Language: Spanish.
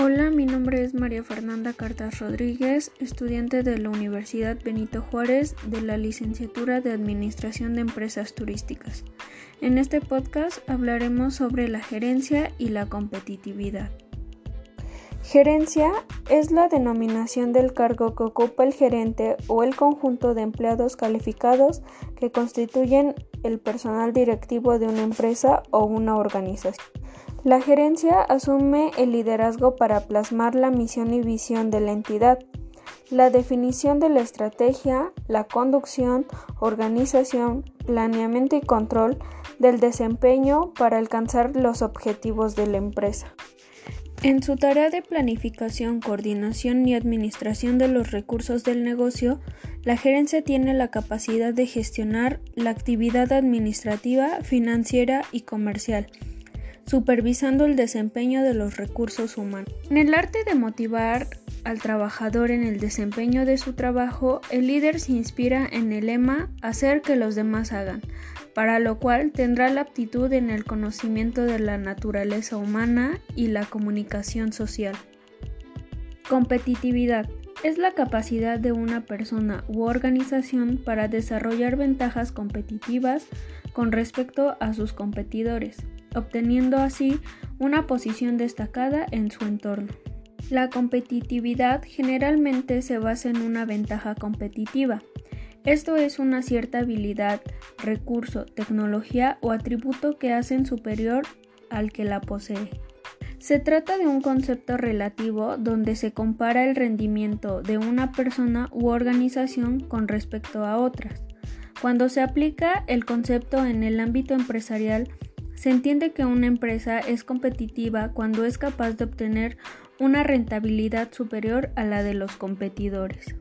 Hola, mi nombre es María Fernanda Cartas Rodríguez, estudiante de la Universidad Benito Juárez de la licenciatura de Administración de Empresas Turísticas. En este podcast hablaremos sobre la gerencia y la competitividad. Gerencia es la denominación del cargo que ocupa el gerente o el conjunto de empleados calificados que constituyen el personal directivo de una empresa o una organización. La gerencia asume el liderazgo para plasmar la misión y visión de la entidad, la definición de la estrategia, la conducción, organización, planeamiento y control del desempeño para alcanzar los objetivos de la empresa. En su tarea de planificación, coordinación y administración de los recursos del negocio, la gerencia tiene la capacidad de gestionar la actividad administrativa, financiera y comercial supervisando el desempeño de los recursos humanos. En el arte de motivar al trabajador en el desempeño de su trabajo, el líder se inspira en el lema hacer que los demás hagan, para lo cual tendrá la aptitud en el conocimiento de la naturaleza humana y la comunicación social. Competitividad es la capacidad de una persona u organización para desarrollar ventajas competitivas con respecto a sus competidores obteniendo así una posición destacada en su entorno. La competitividad generalmente se basa en una ventaja competitiva. Esto es una cierta habilidad, recurso, tecnología o atributo que hacen superior al que la posee. Se trata de un concepto relativo donde se compara el rendimiento de una persona u organización con respecto a otras. Cuando se aplica el concepto en el ámbito empresarial, se entiende que una empresa es competitiva cuando es capaz de obtener una rentabilidad superior a la de los competidores.